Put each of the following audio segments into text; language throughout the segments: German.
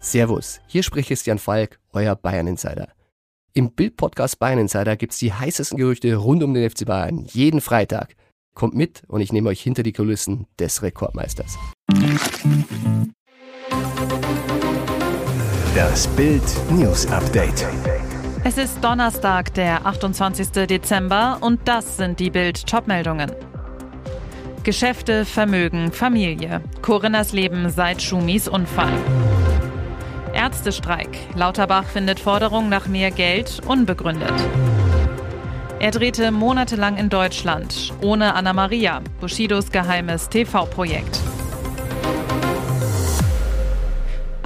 Servus, hier spricht Christian Falk, euer Bayern Insider. Im Bild-Podcast Bayern Insider gibt's die heißesten Gerüchte rund um den FC Bayern jeden Freitag. Kommt mit und ich nehme euch hinter die Kulissen des Rekordmeisters. Das Bild News Update. Es ist Donnerstag, der 28. Dezember und das sind die Bild Topmeldungen. Geschäfte, Vermögen, Familie. Corinnas Leben seit Schumis Unfall. Ärztestreik. Lauterbach findet Forderung nach mehr Geld unbegründet. Er drehte monatelang in Deutschland, ohne Anna Maria, Bushidos geheimes TV-Projekt.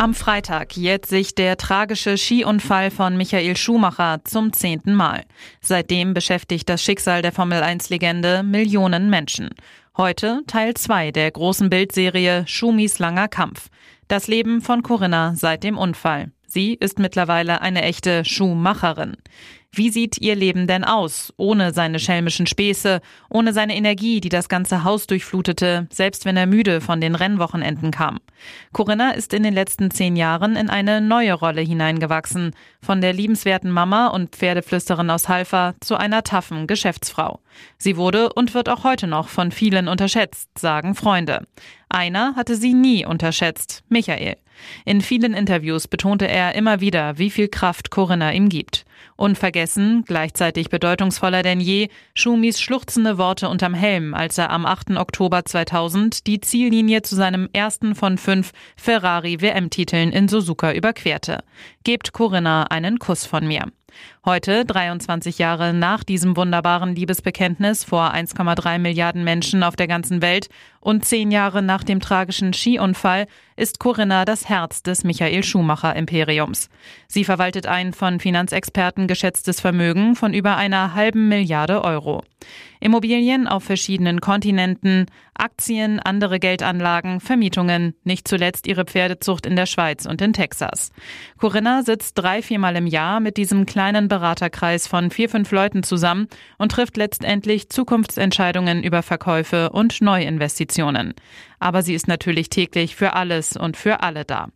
Am Freitag jährt sich der tragische Skiunfall von Michael Schumacher zum zehnten Mal. Seitdem beschäftigt das Schicksal der Formel-1-Legende Millionen Menschen. Heute Teil 2 der großen Bildserie Schumis langer Kampf. Das Leben von Corinna seit dem Unfall. Sie ist mittlerweile eine echte Schuhmacherin. Wie sieht ihr Leben denn aus, ohne seine schelmischen Späße, ohne seine Energie, die das ganze Haus durchflutete, selbst wenn er müde von den Rennwochenenden kam? Corinna ist in den letzten zehn Jahren in eine neue Rolle hineingewachsen, von der liebenswerten Mama und Pferdeflüsterin aus Halfa zu einer taffen Geschäftsfrau. Sie wurde und wird auch heute noch von vielen unterschätzt, sagen Freunde. Einer hatte sie nie unterschätzt, Michael. In vielen Interviews betonte er immer wieder, wie viel Kraft Corinna ihm gibt. Unvergessen, gleichzeitig bedeutungsvoller denn je, Schumis schluchzende Worte unterm Helm, als er am 8. Oktober 2000 die Ziellinie zu seinem ersten von fünf Ferrari-WM-Titeln in Suzuka überquerte. Gebt Corinna einen Kuss von mir. Heute, 23 Jahre nach diesem wunderbaren Liebesbekenntnis vor 1,3 Milliarden Menschen auf der ganzen Welt und zehn Jahre nach dem tragischen Skiunfall, ist Corinna das Herz des Michael Schumacher Imperiums. Sie verwaltet ein von Finanzexperten geschätztes Vermögen von über einer halben Milliarde Euro. Immobilien auf verschiedenen Kontinenten, Aktien, andere Geldanlagen, Vermietungen, nicht zuletzt ihre Pferdezucht in der Schweiz und in Texas. Corinna sitzt drei, viermal im Jahr mit diesem kleinen Beraterkreis von vier, fünf Leuten zusammen und trifft letztendlich Zukunftsentscheidungen über Verkäufe und Neuinvestitionen. Aber sie ist natürlich täglich für alles und für alle da.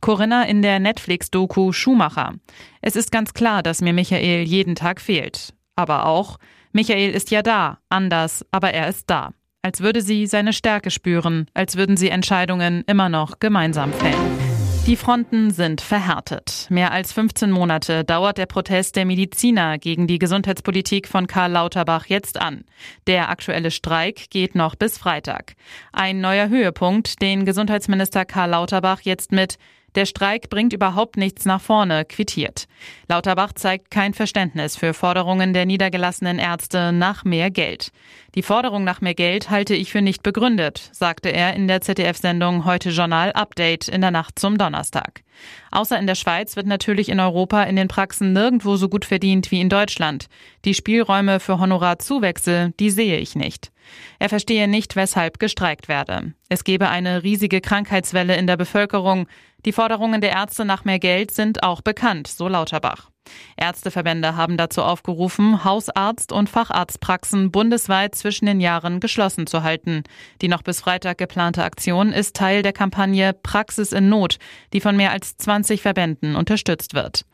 Corinna in der Netflix-Doku Schumacher. Es ist ganz klar, dass mir Michael jeden Tag fehlt. Aber auch, Michael ist ja da, anders, aber er ist da. Als würde sie seine Stärke spüren, als würden sie Entscheidungen immer noch gemeinsam fällen. Die Fronten sind verhärtet. Mehr als 15 Monate dauert der Protest der Mediziner gegen die Gesundheitspolitik von Karl Lauterbach jetzt an. Der aktuelle Streik geht noch bis Freitag. Ein neuer Höhepunkt, den Gesundheitsminister Karl Lauterbach jetzt mit der Streik bringt überhaupt nichts nach vorne, quittiert. Lauterbach zeigt kein Verständnis für Forderungen der niedergelassenen Ärzte nach mehr Geld. Die Forderung nach mehr Geld halte ich für nicht begründet, sagte er in der ZDF-Sendung Heute Journal Update in der Nacht zum Donnerstag. Außer in der Schweiz wird natürlich in Europa in den Praxen nirgendwo so gut verdient wie in Deutschland. Die Spielräume für Honorarzuwächse, die sehe ich nicht. Er verstehe nicht, weshalb gestreikt werde. Es gebe eine riesige Krankheitswelle in der Bevölkerung. Die Forderungen der Ärzte nach mehr Geld sind auch bekannt, so Lauterbach. Ärzteverbände haben dazu aufgerufen, Hausarzt- und Facharztpraxen bundesweit zwischen den Jahren geschlossen zu halten. Die noch bis Freitag geplante Aktion ist Teil der Kampagne Praxis in Not, die von mehr als 20 Verbänden unterstützt wird.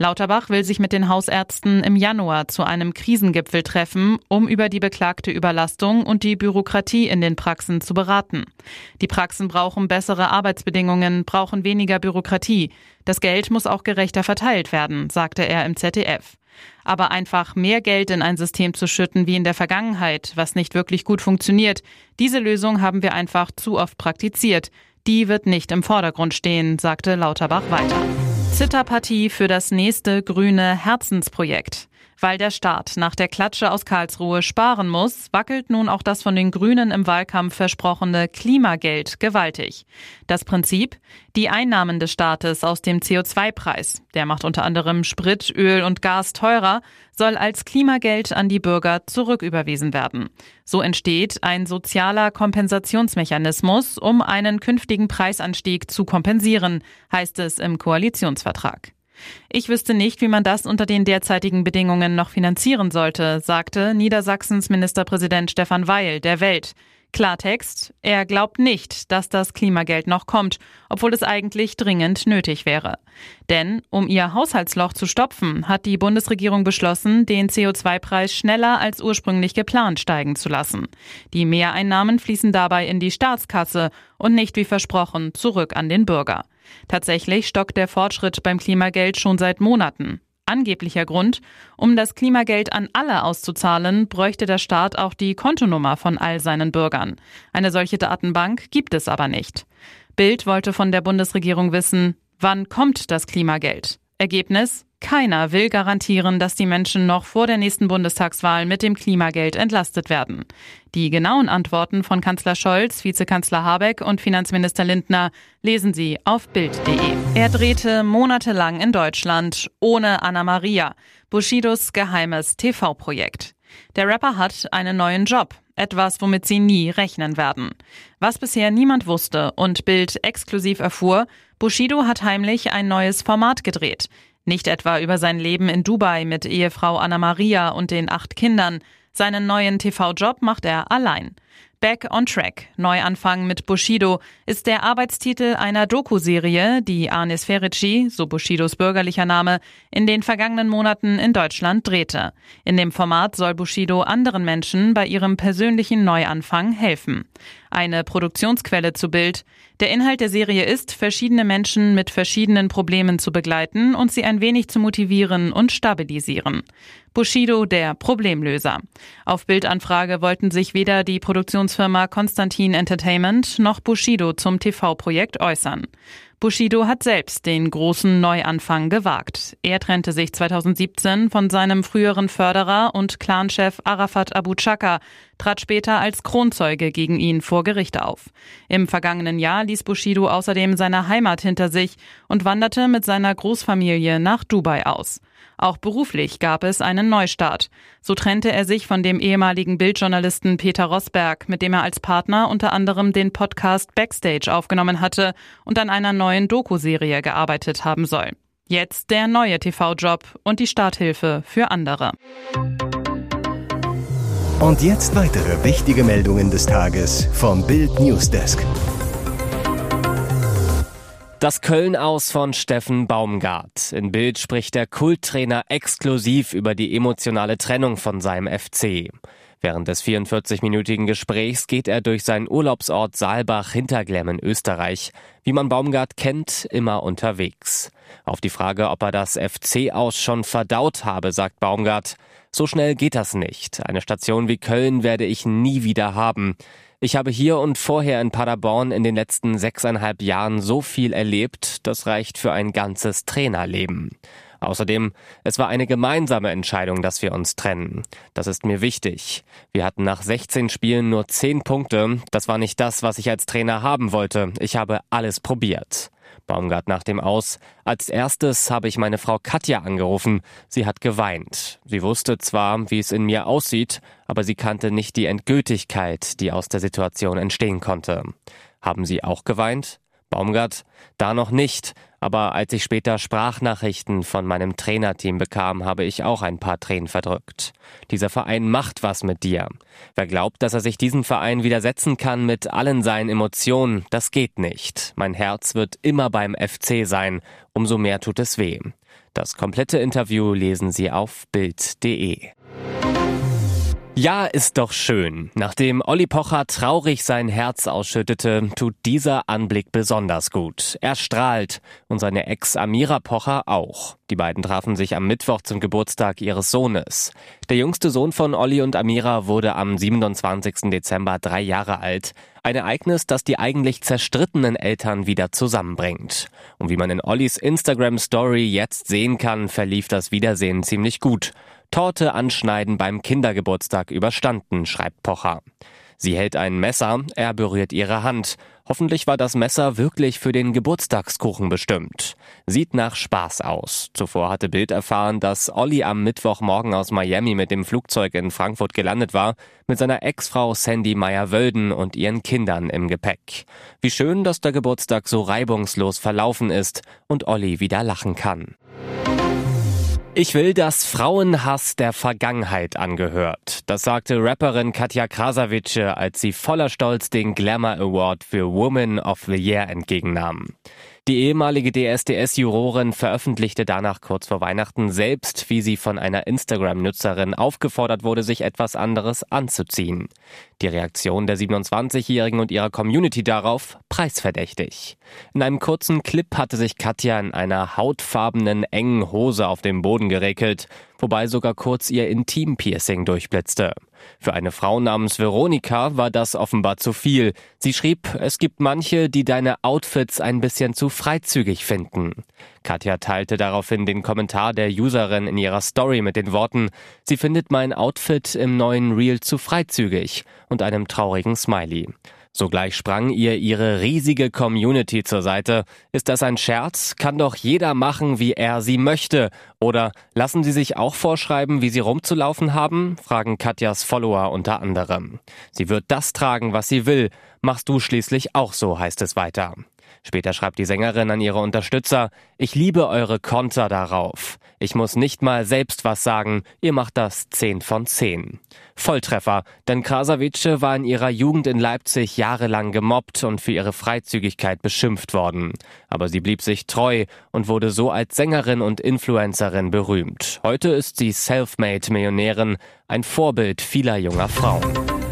Lauterbach will sich mit den Hausärzten im Januar zu einem Krisengipfel treffen, um über die beklagte Überlastung und die Bürokratie in den Praxen zu beraten. Die Praxen brauchen bessere Arbeitsbedingungen, brauchen weniger Bürokratie. Das Geld muss auch gerechter verteilt werden, sagte er im ZDF. Aber einfach mehr Geld in ein System zu schütten wie in der Vergangenheit, was nicht wirklich gut funktioniert, diese Lösung haben wir einfach zu oft praktiziert. Die wird nicht im Vordergrund stehen, sagte Lauterbach weiter. Zitterpartie für das nächste grüne Herzensprojekt. Weil der Staat nach der Klatsche aus Karlsruhe sparen muss, wackelt nun auch das von den Grünen im Wahlkampf versprochene Klimageld gewaltig. Das Prinzip? Die Einnahmen des Staates aus dem CO2-Preis, der macht unter anderem Sprit, Öl und Gas teurer, soll als Klimageld an die Bürger zurücküberwiesen werden. So entsteht ein sozialer Kompensationsmechanismus, um einen künftigen Preisanstieg zu kompensieren, heißt es im Koalitionsvertrag. Ich wüsste nicht, wie man das unter den derzeitigen Bedingungen noch finanzieren sollte, sagte Niedersachsens Ministerpräsident Stefan Weil der Welt. Klartext, er glaubt nicht, dass das Klimageld noch kommt, obwohl es eigentlich dringend nötig wäre. Denn um ihr Haushaltsloch zu stopfen, hat die Bundesregierung beschlossen, den CO2-Preis schneller als ursprünglich geplant steigen zu lassen. Die Mehreinnahmen fließen dabei in die Staatskasse und nicht wie versprochen zurück an den Bürger. Tatsächlich stockt der Fortschritt beim Klimageld schon seit Monaten. Angeblicher Grund, um das Klimageld an alle auszuzahlen, bräuchte der Staat auch die Kontonummer von all seinen Bürgern. Eine solche Datenbank gibt es aber nicht. Bild wollte von der Bundesregierung wissen, wann kommt das Klimageld? Ergebnis keiner will garantieren, dass die Menschen noch vor der nächsten Bundestagswahl mit dem Klimageld entlastet werden. Die genauen Antworten von Kanzler Scholz, Vizekanzler Habeck und Finanzminister Lindner lesen Sie auf Bild.de. Er drehte monatelang in Deutschland ohne Anna Maria, Bushidos geheimes TV-Projekt. Der Rapper hat einen neuen Job, etwas, womit sie nie rechnen werden. Was bisher niemand wusste und Bild exklusiv erfuhr, Bushido hat heimlich ein neues Format gedreht. Nicht etwa über sein Leben in Dubai mit Ehefrau Anna Maria und den acht Kindern. Seinen neuen TV-Job macht er allein. Back on Track, Neuanfang mit Bushido, ist der Arbeitstitel einer Doku-Serie, die Anis Ferici, so Bushidos bürgerlicher Name, in den vergangenen Monaten in Deutschland drehte. In dem Format soll Bushido anderen Menschen bei ihrem persönlichen Neuanfang helfen. Eine Produktionsquelle zu Bild. Der Inhalt der Serie ist, verschiedene Menschen mit verschiedenen Problemen zu begleiten und sie ein wenig zu motivieren und stabilisieren. Bushido der Problemlöser. Auf Bildanfrage wollten sich weder die Produktionsfirma Konstantin Entertainment noch Bushido zum TV-Projekt äußern. Bushido hat selbst den großen Neuanfang gewagt. Er trennte sich 2017 von seinem früheren Förderer und Clanchef Arafat Abu Chaka, trat später als Kronzeuge gegen ihn vor Gericht auf. Im vergangenen Jahr ließ Bushido außerdem seine Heimat hinter sich und wanderte mit seiner Großfamilie nach Dubai aus. Auch beruflich gab es einen Neustart. So trennte er sich von dem ehemaligen Bildjournalisten Peter Rosberg, mit dem er als Partner unter anderem den Podcast Backstage aufgenommen hatte und an einer neuen Doku-Serie gearbeitet haben soll. Jetzt der neue TV-Job und die Starthilfe für andere. Und jetzt weitere wichtige Meldungen des Tages vom Bild Newsdesk. Das Köln aus von Steffen Baumgart. In Bild spricht der Kulttrainer exklusiv über die emotionale Trennung von seinem FC. Während des 44-minütigen Gesprächs geht er durch seinen Urlaubsort Saalbach hinter Glemmen, Österreich. Wie man Baumgart kennt, immer unterwegs. Auf die Frage, ob er das FC aus schon verdaut habe, sagt Baumgart, so schnell geht das nicht. Eine Station wie Köln werde ich nie wieder haben. Ich habe hier und vorher in Paderborn in den letzten sechseinhalb Jahren so viel erlebt, das reicht für ein ganzes Trainerleben. Außerdem, es war eine gemeinsame Entscheidung, dass wir uns trennen. Das ist mir wichtig. Wir hatten nach 16 Spielen nur 10 Punkte. Das war nicht das, was ich als Trainer haben wollte. Ich habe alles probiert. Baumgart nach dem Aus. Als erstes habe ich meine Frau Katja angerufen. Sie hat geweint. Sie wusste zwar, wie es in mir aussieht, aber sie kannte nicht die Endgültigkeit, die aus der Situation entstehen konnte. Haben Sie auch geweint? Baumgart, da noch nicht, aber als ich später Sprachnachrichten von meinem Trainerteam bekam, habe ich auch ein paar Tränen verdrückt. Dieser Verein macht was mit dir. Wer glaubt, dass er sich diesem Verein widersetzen kann mit allen seinen Emotionen, das geht nicht. Mein Herz wird immer beim FC sein, umso mehr tut es weh. Das komplette Interview lesen Sie auf Bild.de. Ja, ist doch schön. Nachdem Olli Pocher traurig sein Herz ausschüttete, tut dieser Anblick besonders gut. Er strahlt und seine Ex Amira Pocher auch. Die beiden trafen sich am Mittwoch zum Geburtstag ihres Sohnes. Der jüngste Sohn von Olli und Amira wurde am 27. Dezember drei Jahre alt. Ein Ereignis, das die eigentlich zerstrittenen Eltern wieder zusammenbringt. Und wie man in Ollis Instagram Story jetzt sehen kann, verlief das Wiedersehen ziemlich gut. Torte anschneiden beim Kindergeburtstag überstanden, schreibt Pocher. Sie hält ein Messer, er berührt ihre Hand. Hoffentlich war das Messer wirklich für den Geburtstagskuchen bestimmt. Sieht nach Spaß aus. Zuvor hatte Bild erfahren, dass Olli am Mittwochmorgen aus Miami mit dem Flugzeug in Frankfurt gelandet war, mit seiner Ex-Frau Sandy Meyer-Wölden und ihren Kindern im Gepäck. Wie schön, dass der Geburtstag so reibungslos verlaufen ist und Olli wieder lachen kann. Ich will, dass Frauenhass der Vergangenheit angehört. Das sagte Rapperin Katja Krasavice, als sie voller Stolz den Glamour Award für Woman of the Year entgegennahm. Die ehemalige DSDS-Jurorin veröffentlichte danach kurz vor Weihnachten selbst, wie sie von einer Instagram-Nutzerin aufgefordert wurde, sich etwas anderes anzuziehen. Die Reaktion der 27-Jährigen und ihrer Community darauf preisverdächtig. In einem kurzen Clip hatte sich Katja in einer hautfarbenen, engen Hose auf dem Boden geregelt, wobei sogar kurz ihr Intim-Piercing durchblitzte. Für eine Frau namens Veronika war das offenbar zu viel. Sie schrieb, es gibt manche, die deine Outfits ein bisschen zu freizügig finden. Katja teilte daraufhin den Kommentar der Userin in ihrer Story mit den Worten, sie findet mein Outfit im neuen Reel zu freizügig und einem traurigen Smiley. Sogleich sprang ihr ihre riesige Community zur Seite. Ist das ein Scherz? Kann doch jeder machen, wie er sie möchte. Oder lassen Sie sich auch vorschreiben, wie Sie rumzulaufen haben? fragen Katjas Follower unter anderem. Sie wird das tragen, was sie will. Machst du schließlich auch so, heißt es weiter. Später schreibt die Sängerin an ihre Unterstützer, ich liebe eure Konter darauf. Ich muss nicht mal selbst was sagen, ihr macht das 10 von 10. Volltreffer, denn Krasavice war in ihrer Jugend in Leipzig jahrelang gemobbt und für ihre Freizügigkeit beschimpft worden. Aber sie blieb sich treu und wurde so als Sängerin und Influencerin berühmt. Heute ist sie Selfmade-Millionärin, ein Vorbild vieler junger Frauen.